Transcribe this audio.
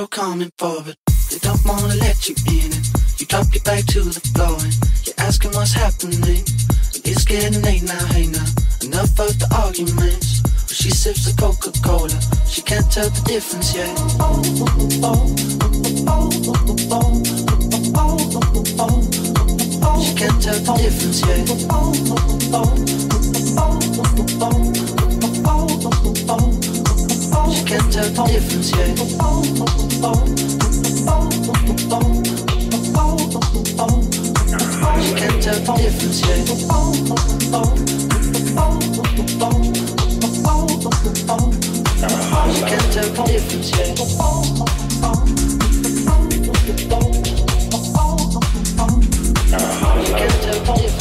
you're coming for, but they don't wanna let you in. And you drop your back to the floor and you're asking what's happening. And it's getting late now, hey now. Enough of the arguments. But she sips the Coca-Cola. She can't tell the difference yet. She can't tell the difference yet. Can't tell the difference yet. She can't tell the difference yet. She can't tell the difference yet. She can't tell the difference